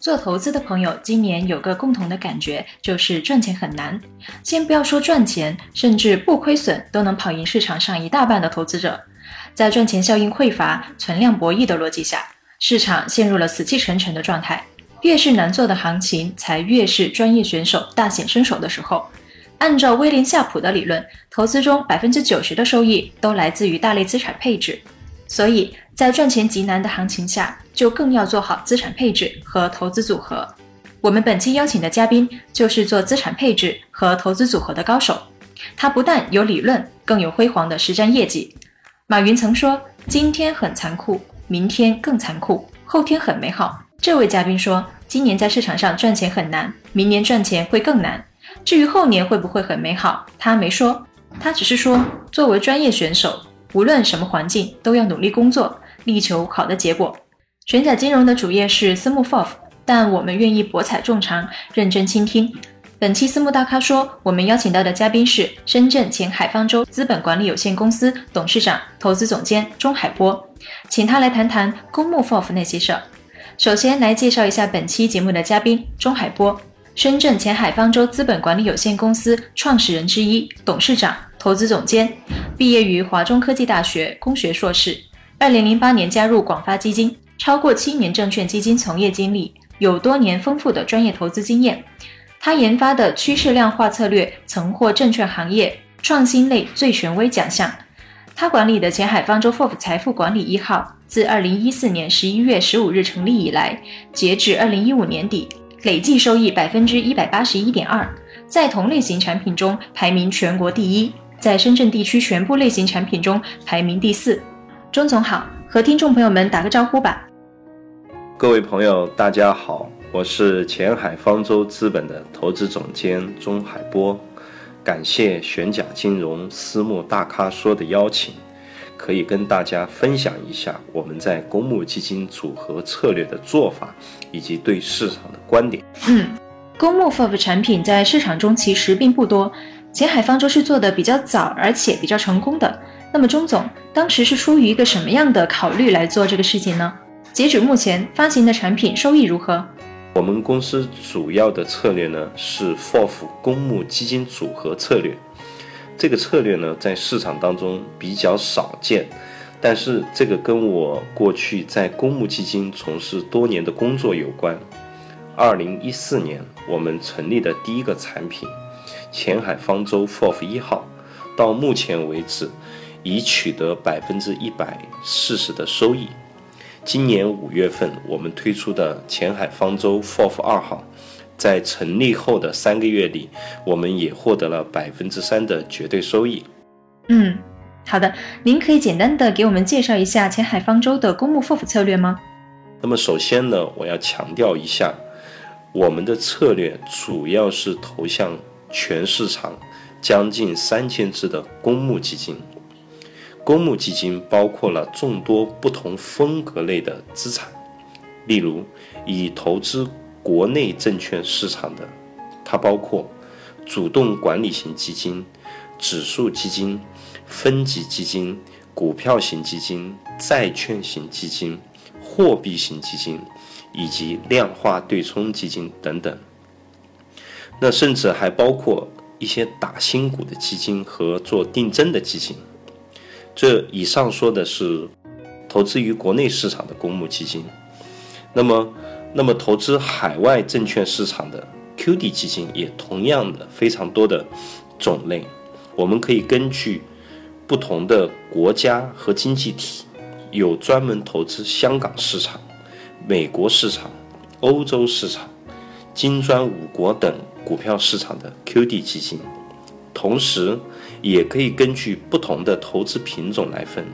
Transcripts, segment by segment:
做投资的朋友，今年有个共同的感觉，就是赚钱很难。先不要说赚钱，甚至不亏损都能跑赢市场上一大半的投资者。在赚钱效应匮乏、存量博弈的逻辑下，市场陷入了死气沉沉的状态。越是难做的行情，才越是专业选手大显身手的时候。按照威廉夏普的理论，投资中百分之九十的收益都来自于大类资产配置。所以在赚钱极难的行情下，就更要做好资产配置和投资组合。我们本期邀请的嘉宾就是做资产配置和投资组合的高手，他不但有理论，更有辉煌的实战业绩。马云曾说：“今天很残酷，明天更残酷，后天很美好。”这位嘉宾说：“今年在市场上赚钱很难，明年赚钱会更难。至于后年会不会很美好，他没说，他只是说，作为专业选手。”无论什么环境，都要努力工作，力求好的结果。全甲金融的主业是私募 FOF，但我们愿意博采众长，认真倾听。本期私募大咖说，我们邀请到的嘉宾是深圳前海方舟资本管理有限公司董事长、投资总监钟海波，请他来谈谈公募 FOF 那些事儿。首先来介绍一下本期节目的嘉宾钟海波，深圳前海方舟资本管理有限公司创始人之一，董事长。投资总监，毕业于华中科技大学工学硕士。二零零八年加入广发基金，超过七年证券基金从业经历，有多年丰富的专业投资经验。他研发的趋势量化策略曾获证券行业创新类最权威奖项。他管理的前海方舟 FOF 财富管理一号，自二零一四年十一月十五日成立以来，截至二零一五年底，累计收益百分之一百八十一点二，在同类型产品中排名全国第一。在深圳地区全部类型产品中排名第四。钟总好，和听众朋友们打个招呼吧。各位朋友，大家好，我是前海方舟资本的投资总监钟海波。感谢玄甲金融私募大咖说的邀请，可以跟大家分享一下我们在公募基金组合策略的做法，以及对市场的观点。嗯，公募 FOF 产品在市场中其实并不多。前海方舟是做的比较早，而且比较成功的。那么钟总当时是出于一个什么样的考虑来做这个事情呢？截止目前发行的产品收益如何？我们公司主要的策略呢是 FOF 公募基金组合策略。这个策略呢在市场当中比较少见，但是这个跟我过去在公募基金从事多年的工作有关。二零一四年我们成立的第一个产品。前海方舟 FOF 一号，到目前为止已取得百分之一百四十的收益。今年五月份，我们推出的前海方舟 FOF 二号，在成立后的三个月里，我们也获得了百分之三的绝对收益。嗯，好的，您可以简单的给我们介绍一下前海方舟的公募 FOF 策略吗？那么首先呢，我要强调一下，我们的策略主要是投向。全市场将近三千只的公募基金，公募基金包括了众多不同风格类的资产，例如以投资国内证券市场的，它包括主动管理型基金、指数基金、分级基金、股票型基金、债券型基金、货币型基金以及量化对冲基金等等。那甚至还包括一些打新股的基金和做定增的基金。这以上说的是投资于国内市场的公募基金。那么，那么投资海外证券市场的 QD 基金也同样的非常多的种类。我们可以根据不同的国家和经济体，有专门投资香港市场、美国市场、欧洲市场、金砖五国等。股票市场的 QD 基金，同时也可以根据不同的投资品种来分，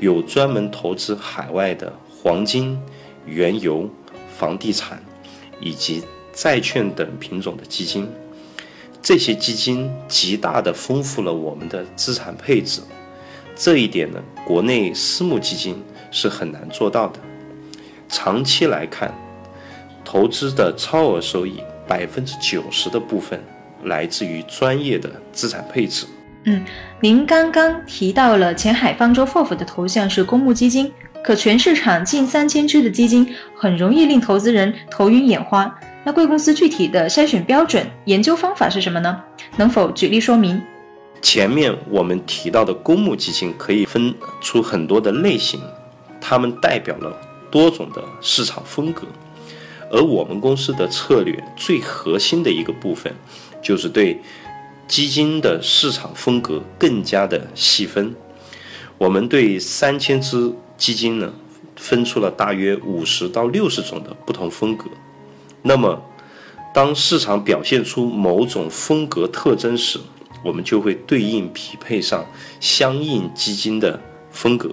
有专门投资海外的黄金、原油、房地产以及债券等品种的基金，这些基金极大地丰富了我们的资产配置，这一点呢，国内私募基金是很难做到的。长期来看，投资的超额收益百分之九十的部分来自于专业的资产配置。嗯，您刚刚提到了前海方舟 FOF 的头像是公募基金，可全市场近三千只的基金很容易令投资人头晕眼花。那贵公司具体的筛选标准、研究方法是什么呢？能否举例说明？前面我们提到的公募基金可以分出很多的类型，它们代表了多种的市场风格。而我们公司的策略最核心的一个部分，就是对基金的市场风格更加的细分。我们对三千只基金呢，分出了大约五十到六十种的不同风格。那么，当市场表现出某种风格特征时，我们就会对应匹配上相应基金的风格。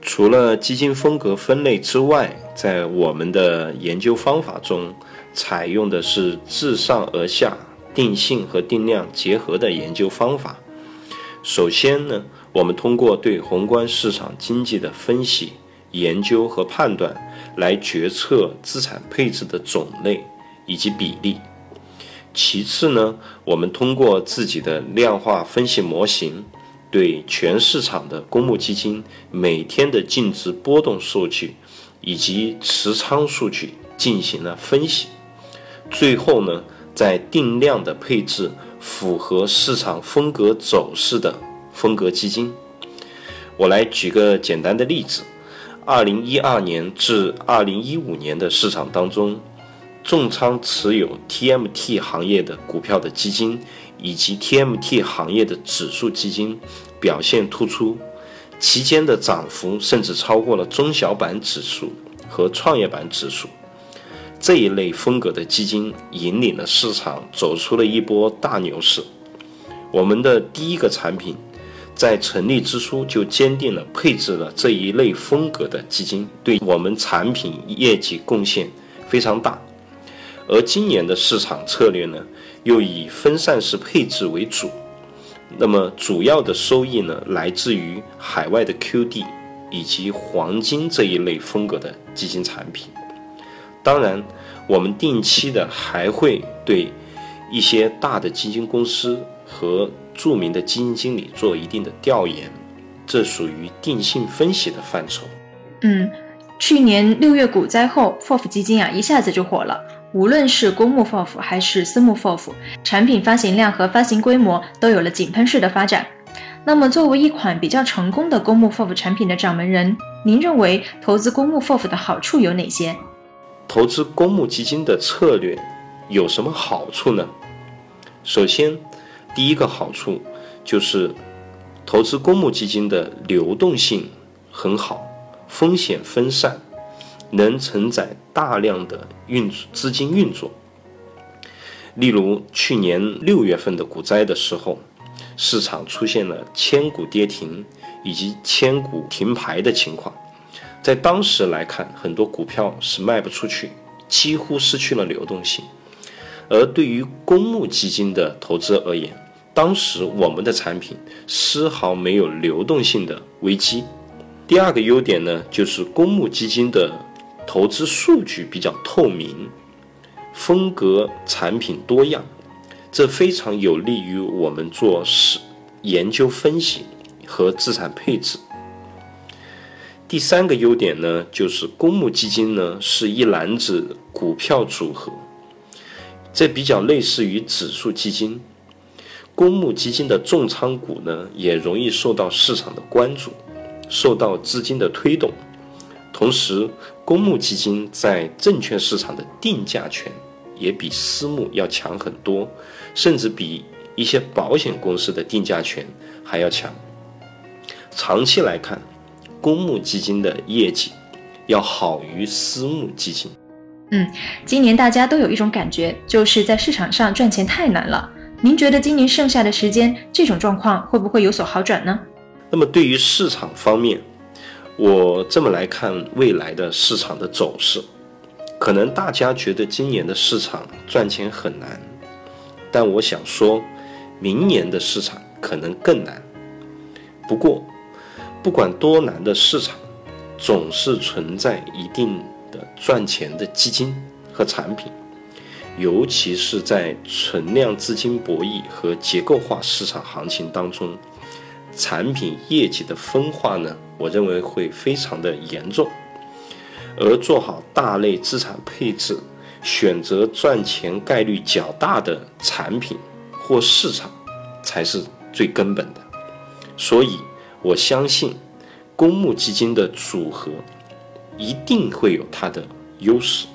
除了基金风格分类之外，在我们的研究方法中，采用的是自上而下、定性和定量结合的研究方法。首先呢，我们通过对宏观市场经济的分析。研究和判断来决策资产配置的种类以及比例。其次呢，我们通过自己的量化分析模型，对全市场的公募基金每天的净值波动数据以及持仓数据进行了分析。最后呢，在定量的配置符合市场风格走势的风格基金。我来举个简单的例子。二零一二年至二零一五年的市场当中，重仓持有 TMT 行业的股票的基金，以及 TMT 行业的指数基金表现突出，期间的涨幅甚至超过了中小板指数和创业板指数。这一类风格的基金引领了市场走出了一波大牛市。我们的第一个产品。在成立之初就坚定了配置了这一类风格的基金，对我们产品业绩贡献非常大。而今年的市场策略呢，又以分散式配置为主，那么主要的收益呢，来自于海外的 QD 以及黄金这一类风格的基金产品。当然，我们定期的还会对一些大的基金公司和著名的基金经理做一定的调研，这属于定性分析的范畴。嗯，去年六月股灾后，FOF 基金啊一下子就火了。无论是公募 FOF 还是私募 FOF，产品发行量和发行规模都有了井喷式的发展。那么，作为一款比较成功的公募 FOF 产品的掌门人，您认为投资公募 FOF 的好处有哪些？投资公募基金的策略有什么好处呢？首先。第一个好处就是，投资公募基金的流动性很好，风险分散，能承载大量的运资金运作。例如去年六月份的股灾的时候，市场出现了千股跌停以及千股停牌的情况，在当时来看，很多股票是卖不出去，几乎失去了流动性。而对于公募基金的投资而言，当时我们的产品丝毫没有流动性的危机。第二个优点呢，就是公募基金的投资数据比较透明，风格产品多样，这非常有利于我们做是研究分析和资产配置。第三个优点呢，就是公募基金呢是一篮子股票组合，这比较类似于指数基金。公募基金的重仓股呢，也容易受到市场的关注，受到资金的推动。同时，公募基金在证券市场的定价权也比私募要强很多，甚至比一些保险公司的定价权还要强。长期来看，公募基金的业绩要好于私募基金。嗯，今年大家都有一种感觉，就是在市场上赚钱太难了。您觉得今年剩下的时间，这种状况会不会有所好转呢？那么对于市场方面，我这么来看未来的市场的走势，可能大家觉得今年的市场赚钱很难，但我想说，明年的市场可能更难。不过，不管多难的市场，总是存在一定的赚钱的基金和产品，尤其是在存量资金博弈和结构化市场行情当中，产品业绩的分化呢，我认为会非常的严重。而做好大类资产配置，选择赚钱概率较大的产品或市场，才是最根本的。所以，我相信公募基金的组合一定会有它的优势。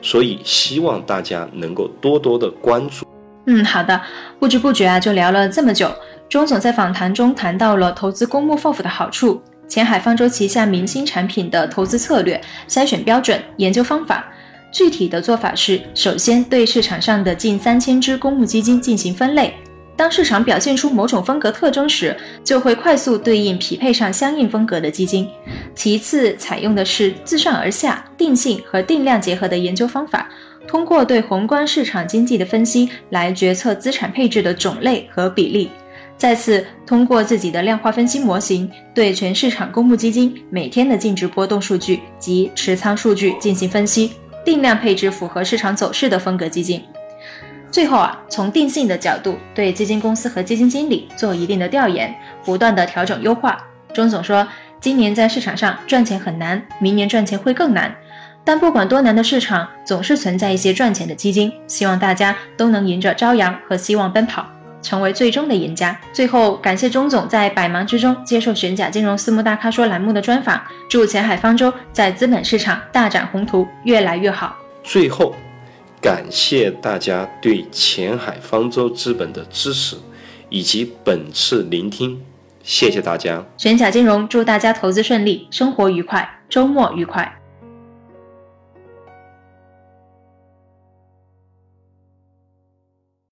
所以，希望大家能够多多的关注。嗯，好的。不知不觉啊，就聊了这么久。钟总在访谈中谈到了投资公募 FOF 的好处。前海方舟旗下明星产品的投资策略、筛选标准、研究方法，具体的做法是：首先对市场上的近三千只公募基金进行分类，当市场表现出某种风格特征时，就会快速对应匹配上相应风格的基金。其次，采用的是自上而下、定性和定量结合的研究方法，通过对宏观市场经济的分析来决策资产配置的种类和比例。再次通过自己的量化分析模型，对全市场公募基金每天的净值波动数据及持仓数据进行分析，定量配置符合市场走势的风格基金。最后啊，从定性的角度对基金公司和基金经理做一定的调研，不断的调整优化。钟总说，今年在市场上赚钱很难，明年赚钱会更难。但不管多难的市场，总是存在一些赚钱的基金。希望大家都能迎着朝阳和希望奔跑。成为最终的赢家。最后，感谢钟总在百忙之中接受玄甲金融私募大咖说栏目的专访。祝前海方舟在资本市场大展宏图，越来越好。最后，感谢大家对前海方舟资本的支持以及本次聆听，谢谢大家。玄甲金融祝大家投资顺利，生活愉快，周末愉快。